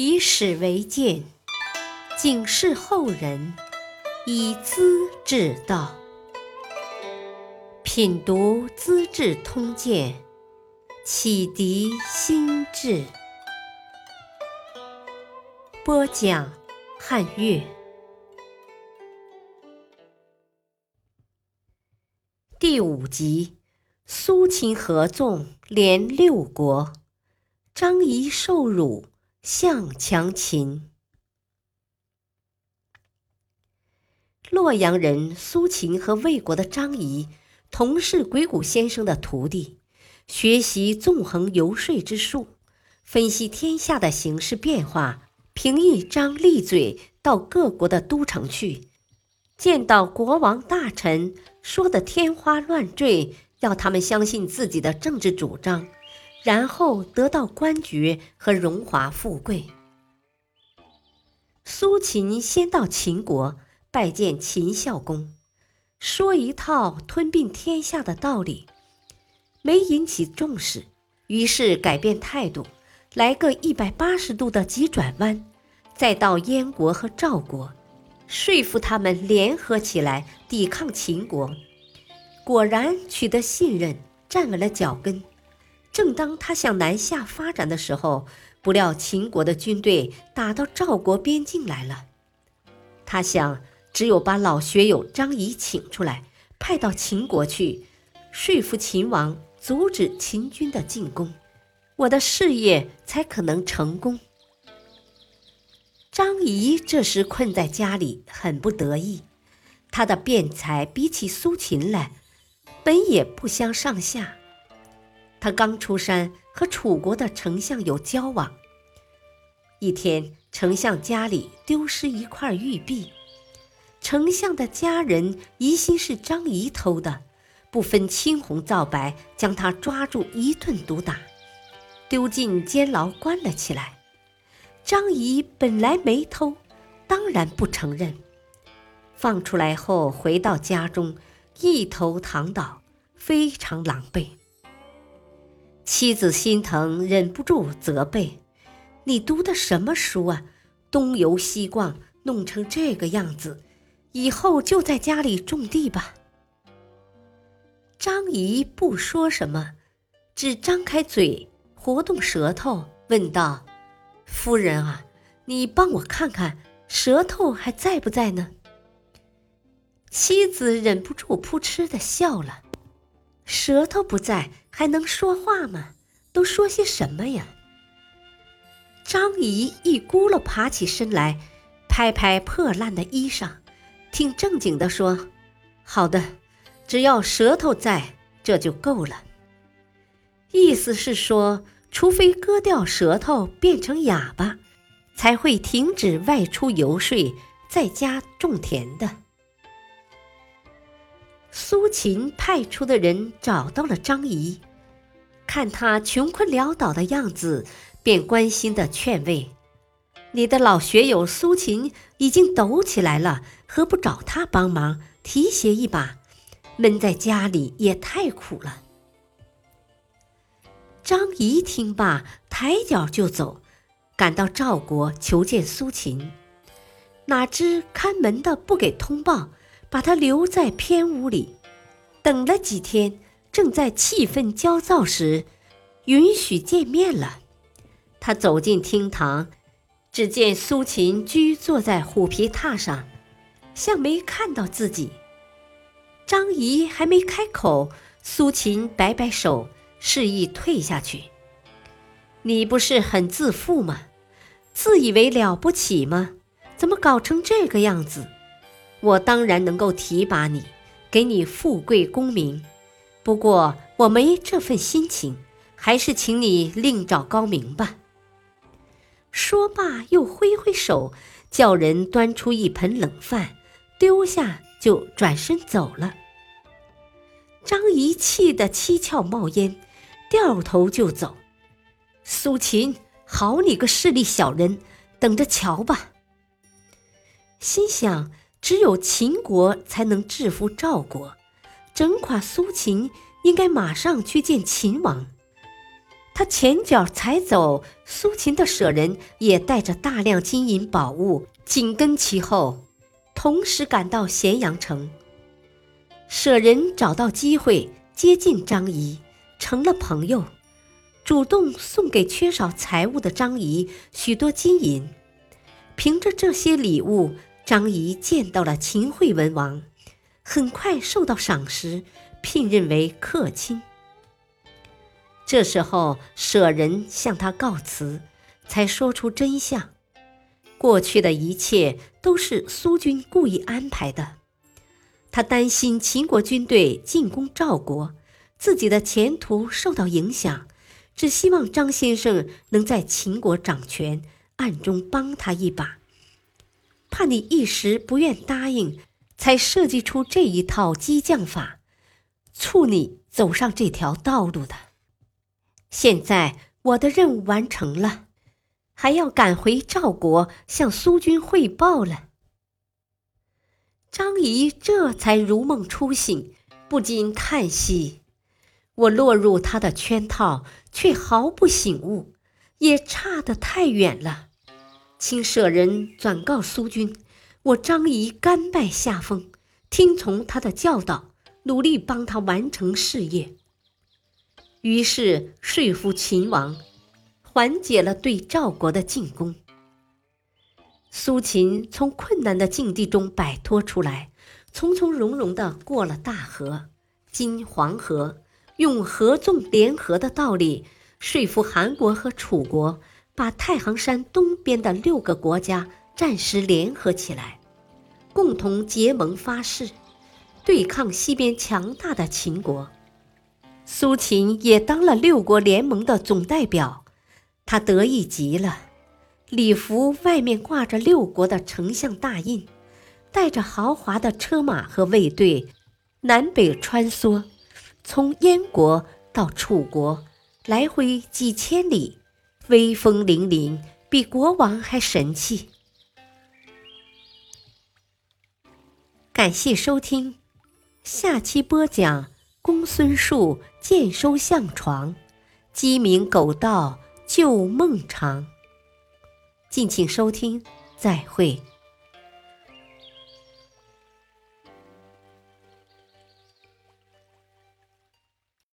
以史为鉴，警示后人，以资治道。品读《资治通鉴》，启迪心智。播讲汉乐。第五集：苏秦合纵连六国，张仪受辱。向强秦。洛阳人苏秦和魏国的张仪同是鬼谷先生的徒弟，学习纵横游说之术，分析天下的形势变化，凭一张利嘴到各国的都城去，见到国王大臣说的天花乱坠，要他们相信自己的政治主张。然后得到官爵和荣华富贵。苏秦先到秦国拜见秦孝公，说一套吞并天下的道理，没引起重视，于是改变态度，来个一百八十度的急转弯，再到燕国和赵国，说服他们联合起来抵抗秦国。果然取得信任，站稳了脚跟。正当他向南下发展的时候，不料秦国的军队打到赵国边境来了。他想，只有把老学友张仪请出来，派到秦国去，说服秦王阻止秦军的进攻，我的事业才可能成功。张仪这时困在家里，很不得意。他的辩才比起苏秦来，本也不相上下。他刚出山，和楚国的丞相有交往。一天，丞相家里丢失一块玉璧，丞相的家人疑心是张仪偷的，不分青红皂白，将他抓住一顿毒打，丢进监牢关了起来。张仪本来没偷，当然不承认。放出来后，回到家中，一头躺倒，非常狼狈。妻子心疼，忍不住责备：“你读的什么书啊？东游西逛，弄成这个样子，以后就在家里种地吧。”张仪不说什么，只张开嘴，活动舌头，问道：“夫人啊，你帮我看看，舌头还在不在呢？”妻子忍不住扑哧的笑了。舌头不在，还能说话吗？都说些什么呀？张仪一咕噜爬起身来，拍拍破烂的衣裳，挺正经的说：“好的，只要舌头在，这就够了。”意思是说，除非割掉舌头变成哑巴，才会停止外出游说，在家种田的。苏秦派出的人找到了张仪，看他穷困潦倒的样子，便关心的劝慰：“你的老学友苏秦已经抖起来了，何不找他帮忙提携一把？闷在家里也太苦了。”张仪听罢，抬脚就走，赶到赵国求见苏秦，哪知看门的不给通报。把他留在偏屋里，等了几天，正在气愤焦躁时，允许见面了。他走进厅堂，只见苏秦居坐在虎皮榻上，像没看到自己。张仪还没开口，苏秦摆摆手，示意退下去。你不是很自负吗？自以为了不起吗？怎么搞成这个样子？我当然能够提拔你，给你富贵功名，不过我没这份心情，还是请你另找高明吧。说罢，又挥挥手，叫人端出一盆冷饭，丢下就转身走了。张仪气得七窍冒烟，掉头就走。苏秦，好你个势利小人，等着瞧吧。心想。只有秦国才能制服赵国，整垮苏秦，应该马上去见秦王。他前脚才走，苏秦的舍人也带着大量金银宝物紧跟其后，同时赶到咸阳城。舍人找到机会接近张仪，成了朋友，主动送给缺少财物的张仪许多金银。凭着这些礼物，张仪见到了秦惠文王，很快受到赏识，聘任为客卿。这时候，舍人向他告辞，才说出真相：过去的一切都是苏军故意安排的。他担心秦国军队进攻赵国，自己的前途受到影响，只希望张先生能在秦国掌权，暗中帮他一把。怕你一时不愿答应，才设计出这一套激将法，促你走上这条道路的。现在我的任务完成了，还要赶回赵国向苏军汇报了。张仪这才如梦初醒，不禁叹息：“我落入他的圈套，却毫不醒悟，也差得太远了。请舍人转告苏军，我张仪甘拜下风，听从他的教导，努力帮他完成事业。”于是说服秦王，缓解了对赵国的进攻。苏秦从困难的境地中摆脱出来，从从容容地过了大河，今黄河，用合纵联合的道理说服韩国和楚国，把太行山东边的六个国家暂时联合起来，共同结盟发誓，对抗西边强大的秦国。苏秦也当了六国联盟的总代表，他得意极了。礼服外面挂着六国的丞相大印，带着豪华的车马和卫队，南北穿梭，从燕国到楚国，来回几千里，威风凛凛，比国王还神气。感谢收听，下期播讲公孙述荐收相床，鸡鸣狗盗旧梦长。敬请收听，再会。